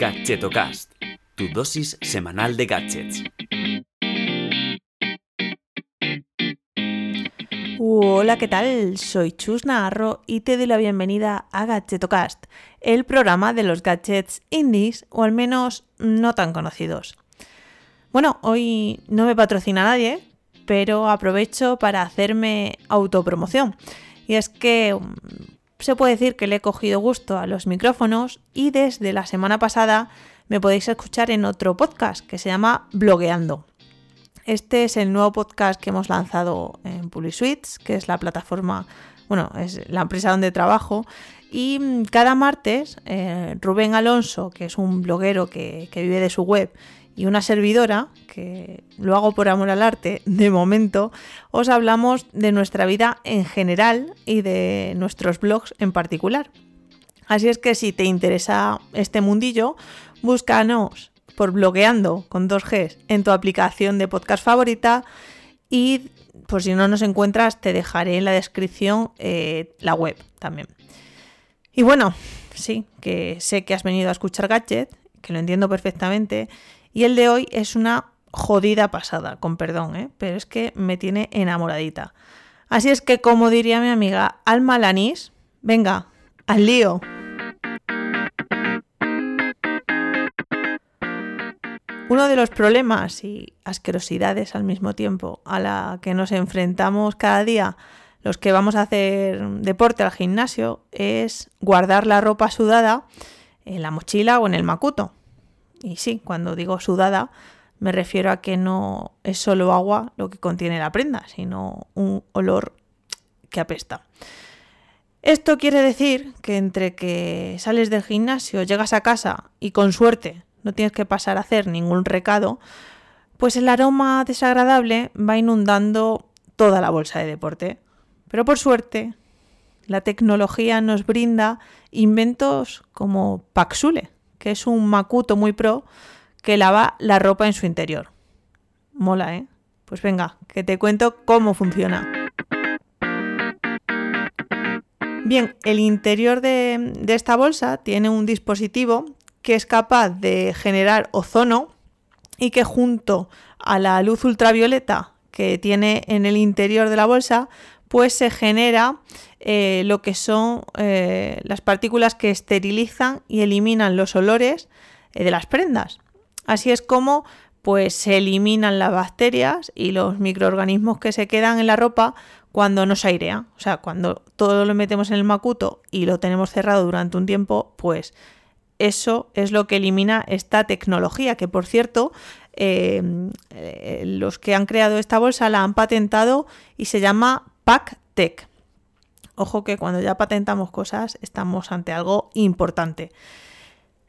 Gadgetocast, tu dosis semanal de gadgets. Hola, ¿qué tal? Soy Chus Navarro y te doy la bienvenida a Gadgetocast, el programa de los gadgets indies, o al menos no tan conocidos. Bueno, hoy no me patrocina nadie, pero aprovecho para hacerme autopromoción. Y es que mm, se puede decir que le he cogido gusto a los micrófonos y desde la semana pasada me podéis escuchar en otro podcast que se llama Blogueando. Este es el nuevo podcast que hemos lanzado en PubliSuites, que es la plataforma, bueno, es la empresa donde trabajo. Y mm, cada martes, eh, Rubén Alonso, que es un bloguero que, que vive de su web, y una servidora, que lo hago por amor al arte de momento, os hablamos de nuestra vida en general y de nuestros blogs en particular. Así es que si te interesa este mundillo, búscanos por blogueando con dos Gs en tu aplicación de podcast favorita y por si no nos encuentras te dejaré en la descripción eh, la web también. Y bueno, sí, que sé que has venido a escuchar Gadget, que lo entiendo perfectamente, y el de hoy es una jodida pasada, con perdón, ¿eh? pero es que me tiene enamoradita. Así es que, como diría mi amiga Alma Lanís, venga, al lío. Uno de los problemas y asquerosidades al mismo tiempo a la que nos enfrentamos cada día los que vamos a hacer deporte al gimnasio es guardar la ropa sudada en la mochila o en el macuto. Y sí, cuando digo sudada me refiero a que no es solo agua lo que contiene la prenda, sino un olor que apesta. Esto quiere decir que entre que sales del gimnasio, llegas a casa y con suerte no tienes que pasar a hacer ningún recado, pues el aroma desagradable va inundando toda la bolsa de deporte. Pero por suerte, la tecnología nos brinda inventos como Paxule, que es un Makuto muy pro que lava la ropa en su interior. Mola, ¿eh? Pues venga, que te cuento cómo funciona. Bien, el interior de, de esta bolsa tiene un dispositivo que es capaz de generar ozono y que junto a la luz ultravioleta que tiene en el interior de la bolsa, pues se genera eh, lo que son eh, las partículas que esterilizan y eliminan los olores eh, de las prendas. Así es como pues se eliminan las bacterias y los microorganismos que se quedan en la ropa cuando no se airea. O sea, cuando todo lo metemos en el macuto y lo tenemos cerrado durante un tiempo, pues eso es lo que elimina esta tecnología, que por cierto, los que han creado esta bolsa la han patentado y se llama PackTech. Ojo que cuando ya patentamos cosas estamos ante algo importante.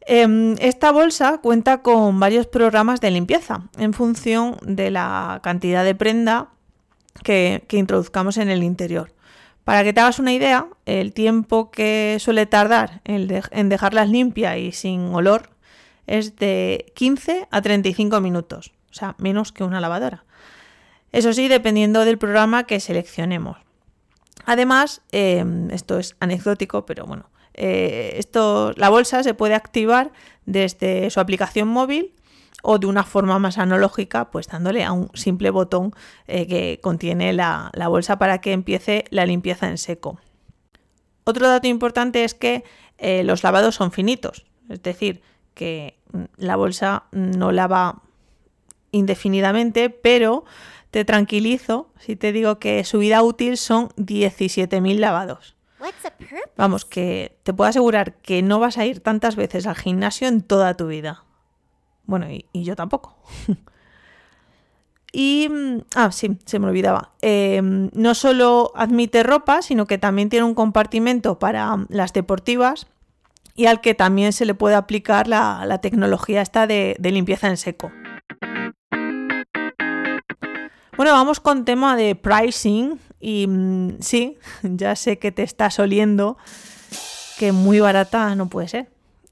Em, esta bolsa cuenta con varios programas de limpieza en función de la cantidad de prenda que introduzcamos en el interior. Para que te hagas una idea, el tiempo que suele tardar en, dejarlas limpias y sin olor es de 15 a 35 minutos, o sea, menos que una lavadora. Eso sí, dependiendo del programa que seleccionemos. Además, em, esto es anecdótico, pero bueno, eh, esto, la bolsa se puede activar desde su aplicación móvil o de una forma más analógica, pues dándole a un simple botón eh, que contiene la, bolsa para que empiece la limpieza en seco. Otro dato importante es que eh, los lavados son finitos, es decir, que mm, la bolsa no lava indefinidamente, pero te tranquilizo si te digo que su vida útil son 17.000 lavados. Vamos, que te puedo asegurar que no vas a ir tantas veces al gimnasio en toda tu vida. Bueno, y, yo tampoco. y, mm, ah, sí, se me olvidaba. Em, no solo admite ropa, sino que también tiene un compartimento para mm, las deportivas y al que también se le puede aplicar la, tecnología esta de, limpieza en seco. Bueno, vamos con tema de pricing y mm, sí, ya sé que te estás oliendo que muy barata no puede ser.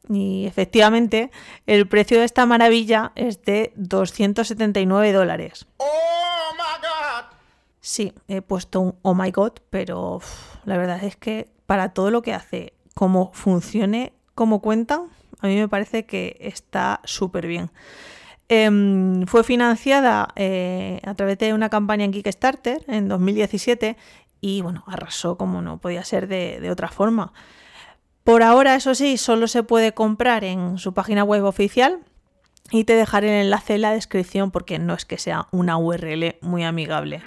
Y efectivamente, el precio de esta maravilla es de 279 dólares. ¡Oh, my God! Sí, he puesto un oh my god, pero la verdad es que para todo lo que hace, como funcione, como cuentan, a mí me parece que está súper bien. Em, fue financiada eh, a través de una campaña en Kickstarter en 2017 y bueno, arrasó como no podía ser de, de, otra forma. Por ahora, eso sí, solo se puede comprar en su página web oficial y te dejaré el enlace en la descripción porque no es que sea una URL muy amigable.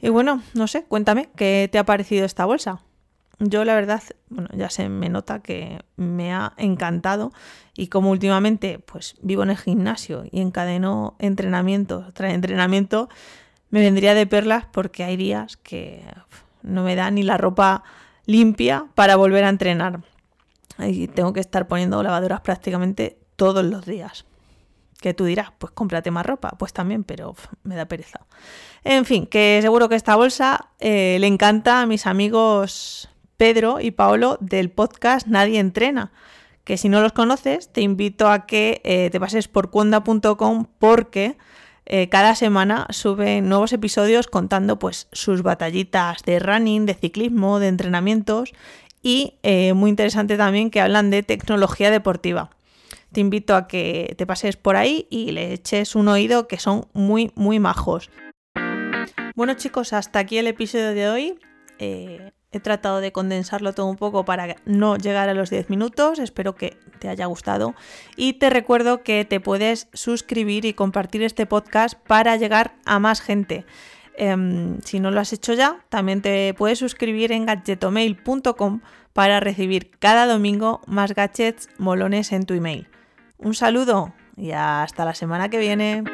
Y bueno, no sé, cuéntame, ¿qué te ha parecido esta bolsa? Yo la verdad, bueno, ya se me nota que me ha encantado y como últimamente pues vivo en el gimnasio y encadeno entrenamiento tras entrenamiento, me vendría de perlas porque hay días que no me da ni la ropa limpia para volver a entrenar. Y tengo que estar poniendo lavadoras prácticamente todos los días. Que tú dirás, pues cómprate más ropa. Pues también, pero me da pereza. En fin, que seguro que esta bolsa eh, le encanta a mis amigos Pedro y Paolo del podcast Nadie Entrena. Que si no los conoces, te invito a que eh, te pases por cuonda.com porque eh, cada semana suben nuevos episodios contando pues sus batallitas de running, de ciclismo, de entrenamientos y eh, muy interesante también que hablan de tecnología deportiva. Te invito a que te pases por ahí y le eches un oído que son muy, muy majos. Bueno chicos, hasta aquí el episodio de hoy. He tratado de condensarlo todo un poco para no llegar a los 10 minutos. Espero que te haya gustado. Y te recuerdo que te puedes suscribir y compartir este podcast para llegar a más gente. Em, si no lo has hecho ya, también te puedes suscribir en gadgetomail.com para recibir cada domingo más gadgets molones en tu email. Un saludo y hasta la semana que viene.